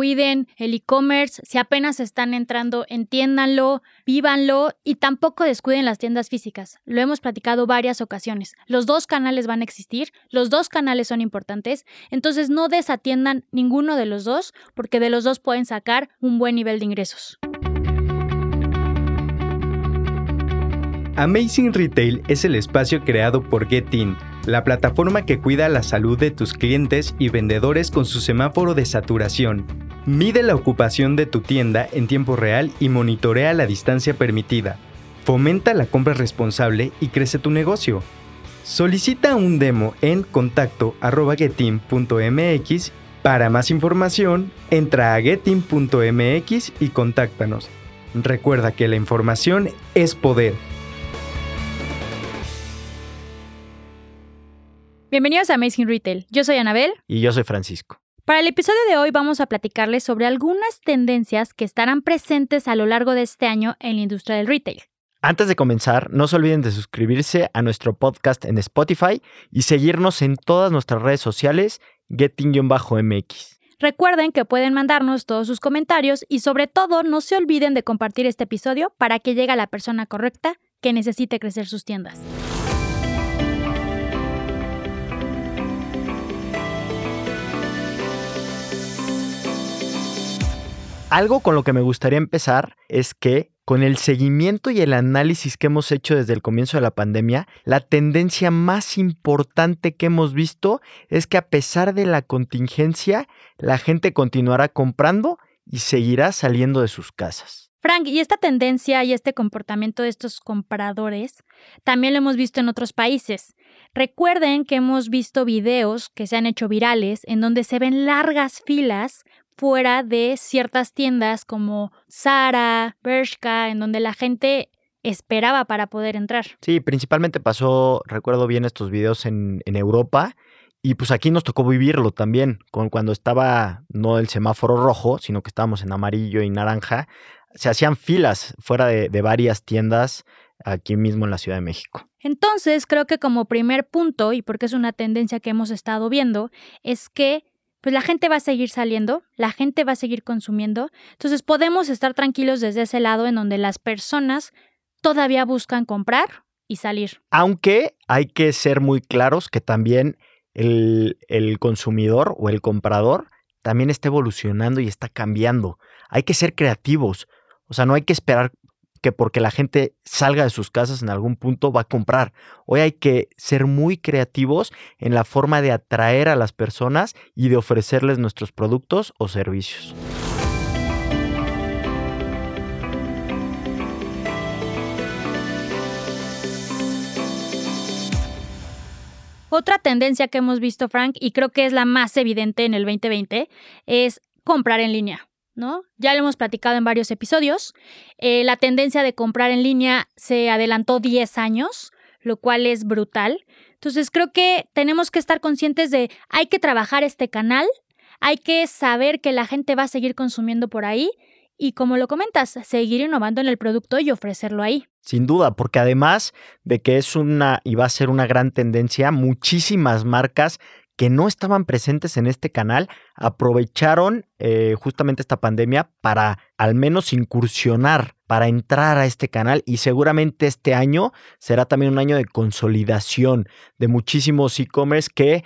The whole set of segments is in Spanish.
cuiden el e-commerce, si apenas están entrando, entiéndanlo, vívanlo y tampoco descuiden las tiendas físicas. Lo hemos platicado varias ocasiones. Los dos canales van a existir, los dos canales son importantes, entonces no desatiendan ninguno de los dos porque de los dos pueden sacar un buen nivel de ingresos. Amazing Retail es el espacio creado por Getin, la plataforma que cuida la salud de tus clientes y vendedores con su semáforo de saturación. Mide la ocupación de tu tienda en tiempo real y monitorea la distancia permitida. Fomenta la compra responsable y crece tu negocio. Solicita un demo en contacto.getin.mx. Para más información, entra a getin.mx y contáctanos. Recuerda que la información es poder. Bienvenidos a Amazing Retail. Yo soy Anabel. Y yo soy Francisco. Para el episodio de hoy vamos a platicarles sobre algunas tendencias que estarán presentes a lo largo de este año en la industria del retail. Antes de comenzar, no se olviden de suscribirse a nuestro podcast en Spotify y seguirnos en todas nuestras redes sociales, getting-mx. Recuerden que pueden mandarnos todos sus comentarios y sobre todo no se olviden de compartir este episodio para que llegue a la persona correcta que necesite crecer sus tiendas. Algo con lo que me gustaría empezar es que con el seguimiento y el análisis que hemos hecho desde el comienzo de la pandemia, la tendencia más importante que hemos visto es que a pesar de la contingencia, la gente continuará comprando y seguirá saliendo de sus casas. Frank, y esta tendencia y este comportamiento de estos compradores también lo hemos visto en otros países. Recuerden que hemos visto videos que se han hecho virales en donde se ven largas filas fuera de ciertas tiendas como Zara, Bershka, en donde la gente esperaba para poder entrar. Sí, principalmente pasó, recuerdo bien estos videos en, en Europa. Y pues aquí nos tocó vivirlo también, con cuando estaba no el semáforo rojo, sino que estábamos en amarillo y naranja, se hacían filas fuera de, de varias tiendas aquí mismo en la Ciudad de México. Entonces, creo que como primer punto, y porque es una tendencia que hemos estado viendo, es que pues la gente va a seguir saliendo, la gente va a seguir consumiendo. Entonces podemos estar tranquilos desde ese lado en donde las personas todavía buscan comprar y salir. Aunque hay que ser muy claros que también el, consumidor o el comprador también está evolucionando y está cambiando. Hay que ser creativos. O sea, no hay que esperar que porque la gente salga de sus casas en algún punto va a comprar. Hoy hay que ser muy creativos en la forma de atraer a las personas y de ofrecerles nuestros productos o servicios. Otra tendencia que hemos visto, Frank, y creo que es la más evidente en el 2020, es comprar en línea. Ya lo hemos platicado en varios episodios. Eh, la tendencia de comprar en línea se adelantó 10 años, lo cual es brutal. Entonces creo que tenemos que estar conscientes de hay que trabajar este canal, hay que saber que la gente va a seguir consumiendo por ahí y como lo comentas, seguir innovando en el producto y ofrecerlo ahí. Sin duda, porque además de que es una y va a ser una gran tendencia, muchísimas marcas que no estaban presentes en este canal aprovecharon eh, justamente esta pandemia para al menos incursionar, para entrar a este canal y seguramente este año será también un año de consolidación de muchísimos e-commerce que,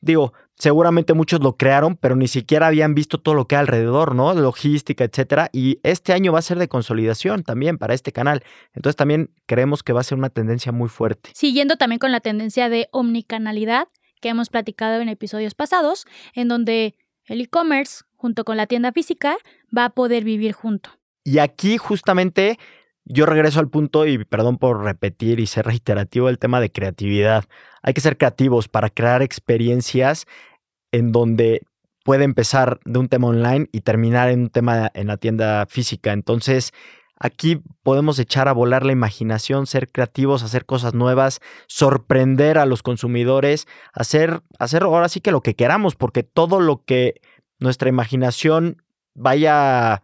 digo, seguramente muchos lo crearon, pero ni siquiera habían visto todo lo que hay alrededor, ¿no? Logística, etcétera. Y este año va a ser de consolidación también para este canal. Entonces también creemos que va a ser una tendencia muy fuerte. Siguiendo también con la tendencia de omnicanalidad, que hemos platicado en episodios pasados, en donde el e-commerce junto con la tienda física va a poder vivir junto. Y aquí justamente yo regreso al punto y perdón por repetir y ser reiterativo el tema de creatividad. Hay que ser creativos para crear experiencias en donde puede empezar de un tema online y terminar en un tema en la tienda física. Entonces, Aquí podemos echar a volar la imaginación, ser creativos, hacer cosas nuevas, sorprender a los consumidores, hacer, hacer ahora sí que lo que queramos, porque todo lo que nuestra imaginación vaya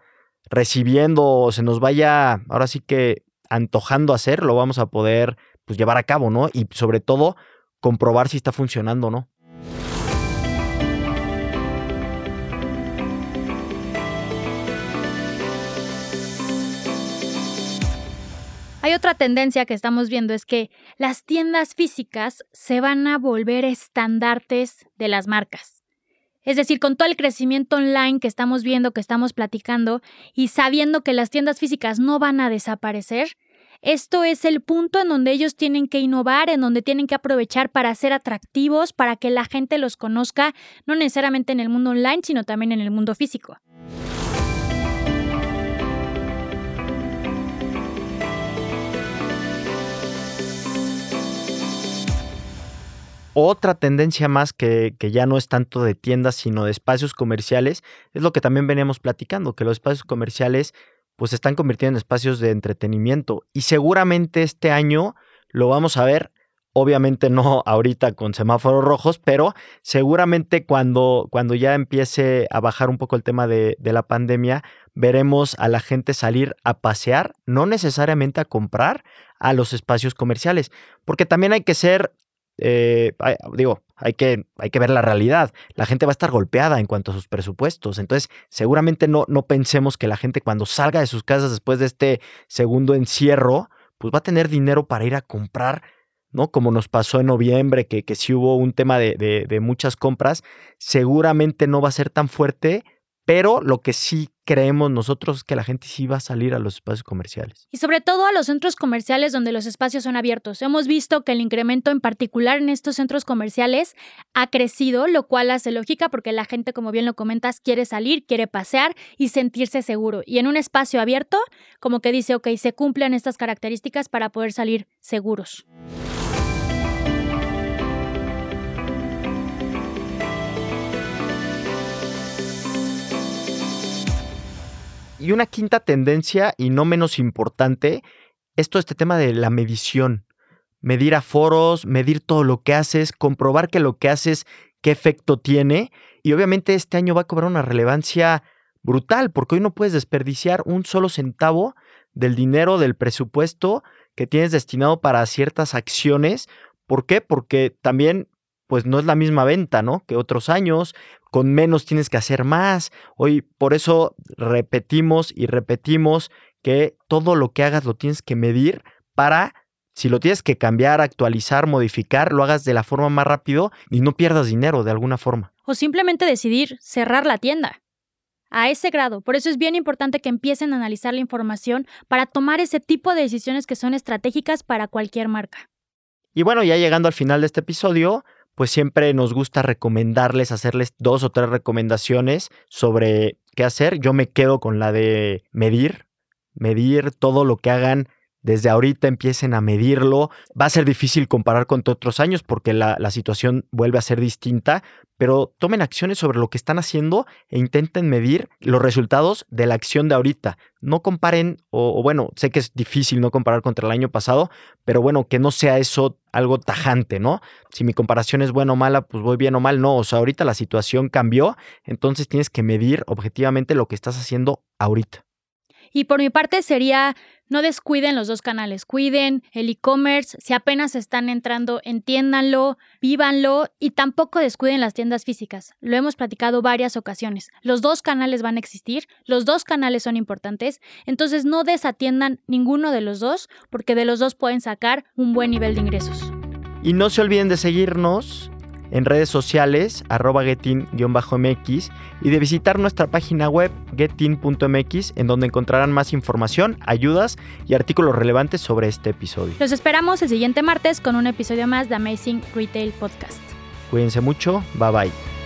recibiendo o se nos vaya ahora sí que antojando hacer, lo vamos a poder pues, llevar a cabo, ¿no? Y sobre todo comprobar si está funcionando o no. Hay otra tendencia que estamos viendo es que las tiendas físicas se van a volver estandartes de las marcas. Es decir, con todo el crecimiento online que estamos viendo, que estamos platicando y sabiendo que las tiendas físicas no van a desaparecer, esto es el punto en donde ellos tienen que innovar, en donde tienen que aprovechar para ser atractivos, para que la gente los conozca, no necesariamente en el mundo online, sino también en el mundo físico. Otra tendencia más que, que, ya no es tanto de tiendas, sino de espacios comerciales, es lo que también veníamos platicando, que los espacios comerciales pues se están convirtiendo en espacios de entretenimiento. Y seguramente este año lo vamos a ver, obviamente no ahorita con semáforos rojos, pero seguramente cuando, cuando ya empiece a bajar un poco el tema de, de la pandemia, veremos a la gente salir a pasear, no necesariamente a comprar a los espacios comerciales, porque también hay que ser eh, digo, hay que, hay que ver la realidad. La gente va a estar golpeada en cuanto a sus presupuestos. Entonces, seguramente no, no pensemos que la gente cuando salga de sus casas después de este segundo encierro, pues va a tener dinero para ir a comprar, ¿no? Como nos pasó en noviembre, que, que sí hubo un tema de, de, de muchas compras, seguramente no va a ser tan fuerte pero lo que sí creemos nosotros es que la gente sí va a salir a los espacios comerciales. Y sobre todo a los centros comerciales donde los espacios son abiertos. Hemos visto que el incremento en particular en estos centros comerciales ha crecido, lo cual hace lógica porque la gente, como bien lo comentas, quiere salir, quiere pasear y sentirse seguro. Y en un espacio abierto, como que dice, ok, se cumplen estas características para poder salir seguros. Y una quinta tendencia, y no menos importante, es todo este tema de la medición. Medir aforos, medir todo lo que haces, comprobar que lo que haces, qué efecto tiene. Y obviamente este año va a cobrar una relevancia brutal, porque hoy no puedes desperdiciar un solo centavo del dinero, del presupuesto que tienes destinado para ciertas acciones. ¿Por qué? Porque también pues no es la misma venta, ¿no? Que otros años, con menos tienes que hacer más. Hoy por eso repetimos y repetimos que todo lo que hagas lo tienes que medir para, si lo tienes que cambiar, actualizar, modificar, lo hagas de la forma más rápido y no pierdas dinero de alguna forma. O simplemente decidir cerrar la tienda. A ese grado. Por eso es bien importante que empiecen a analizar la información para tomar ese tipo de decisiones que son estratégicas para cualquier marca. Y bueno, ya llegando al final de este episodio, pues siempre nos gusta recomendarles, hacerles dos o tres recomendaciones sobre qué hacer. Yo me quedo con la de medir, medir todo lo que hagan desde ahorita empiecen a medirlo. Va a ser difícil comparar con otros años porque la, situación vuelve a ser distinta, pero tomen acciones sobre lo que están haciendo e intenten medir los resultados de la acción de ahorita. No comparen, o, o bueno, sé que es difícil no comparar contra el año pasado, pero bueno, que no sea eso algo tajante, ¿no? Si mi comparación es buena o mala, pues voy bien o mal, no. O sea, ahorita la situación cambió, entonces tienes que medir objetivamente lo que estás haciendo ahorita. Y por mi parte sería, no descuiden los dos canales, cuiden el e-commerce, si apenas están entrando, entiéndanlo, vívanlo y tampoco descuiden las tiendas físicas. Lo hemos platicado varias ocasiones. Los dos canales van a existir, los dos canales son importantes, entonces no desatiendan ninguno de los dos porque de los dos pueden sacar un buen nivel de ingresos. Y no se olviden de seguirnos en redes sociales, arroba getin-mx, y de visitar nuestra página web getin.mx, en donde encontrarán más información, ayudas y artículos relevantes sobre este episodio. Los esperamos el siguiente martes con un episodio más de Amazing Retail Podcast. Cuídense mucho, bye bye.